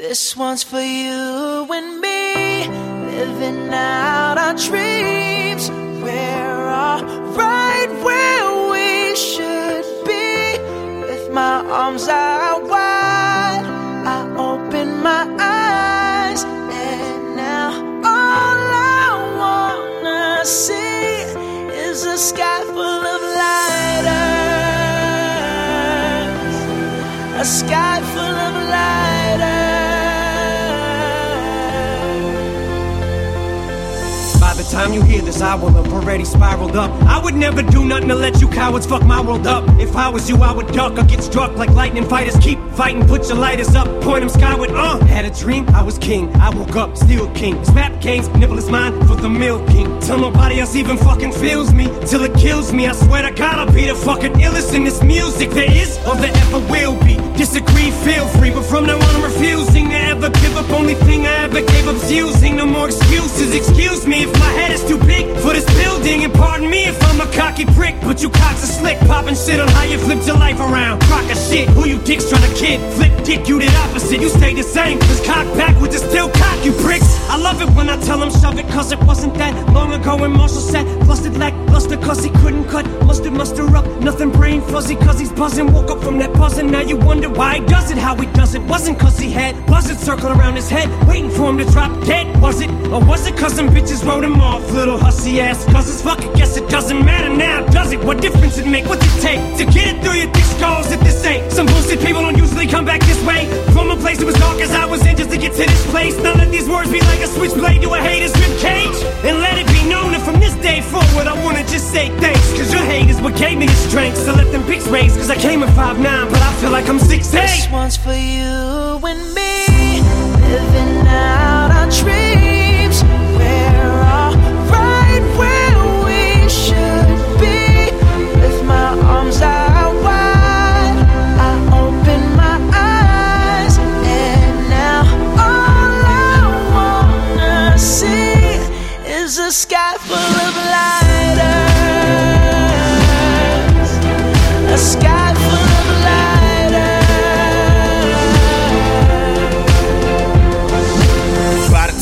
This one's for you and me, living out our dreams. We're all right where we should be, with my arms out wide. I open my the time you hear this, I will have already spiraled up. I would never do nothing to let you cowards fuck my world up. If I was you, I would duck or get struck like lightning fighters. Keep fighting, put your lighters up, point them skyward. Uh, had a dream, I was king. I woke up, still king. Snap games, nibble is mine for the milking. Till nobody else even fucking feels me, till it kills me. I swear to God, I'll be the fucking illest in this music there is or there ever will be. Disagree, feel free, but from now on, I'm refusing give up. Only thing I ever gave up's using. No more excuses. Excuse me if my head is too big for this building, and pardon me if I'm a cocky prick. But you cocks are slick, popping shit on how you flipped your life around. Crock of shit, who you dicks trying to kid? Flip dick, you did opposite. You stay the same. Cause cock backwards is still cock, you pricks. I love it when I tell them shove it, cause it wasn't that long ago when Marshall said, flustered lackluster, cause he couldn't cut. Mustard, muster up, nothing brain fuzzy, cause he's buzzing. Woke up from that buzzing, now you wonder why he does it, how he does it. Wasn't cause he had buzzards circling around his head, waiting for him to drop dead. Was it? Or was it cause some bitches wrote him off? Little hussy ass cousins, fuck it, guess it doesn't matter now, does it? What difference it make? What's it take to get it through your thick skulls if this ain't? Some bullshit people don't usually come back this way. From a place that was dark as I was in just to get to this place. Now let these words be like a switchblade to a hater's rib cage. And let it be known that from this day forward, I wanna just say thanks. Cause your hate is what gave me the strength. So let them pics raise. Cause I came at 5'9, but I feel like I'm 6'8. This one's for you and me, living out our dreams.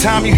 Time you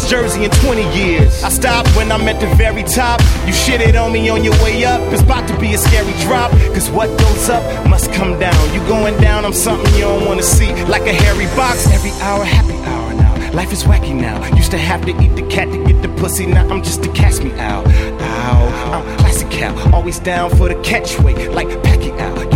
jersey in 20 years. I stopped when I'm at the very top. You shitted on me on your way up. It's about to be a scary drop. Cause what goes up must come down. You going down, I'm something you don't wanna see. Like a hairy box, every hour, happy hour now. Life is wacky now. Used to have to eat the cat to get the pussy. Now I'm just a catch me out. Ow, I'm classic cow. Always down for the catchweight, like Pacquiao.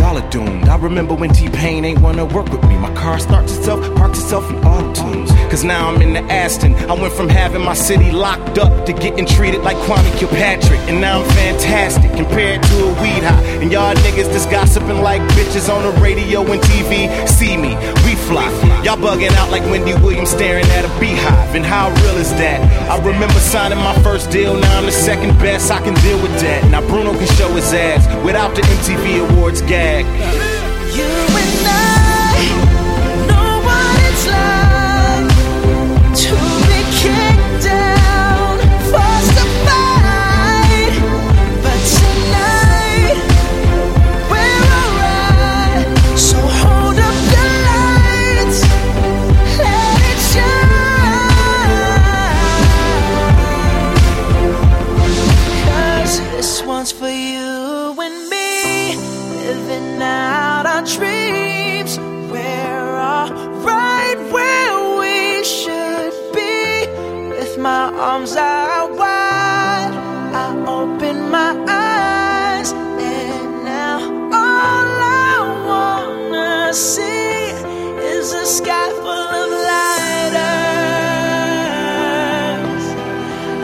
Doomed. I remember when T-Pain ain't wanna work with me. My car starts itself, parks itself in auto tunes. Cause now I'm in the Aston. I went from having my city locked up to getting treated like Kwame Kilpatrick. And now I'm fantastic compared to a weed high. And y'all niggas just gossiping like bitches on the radio and TV. See me, we fly. Y'all bugging out like Wendy Williams staring at a beehive. And how real is that? I remember signing my first deal. Now I'm the second best. I can deal with that. Now Bruno can show his ass without the MTV Awards gag. You and I know what it's like.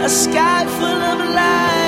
a sky full of light.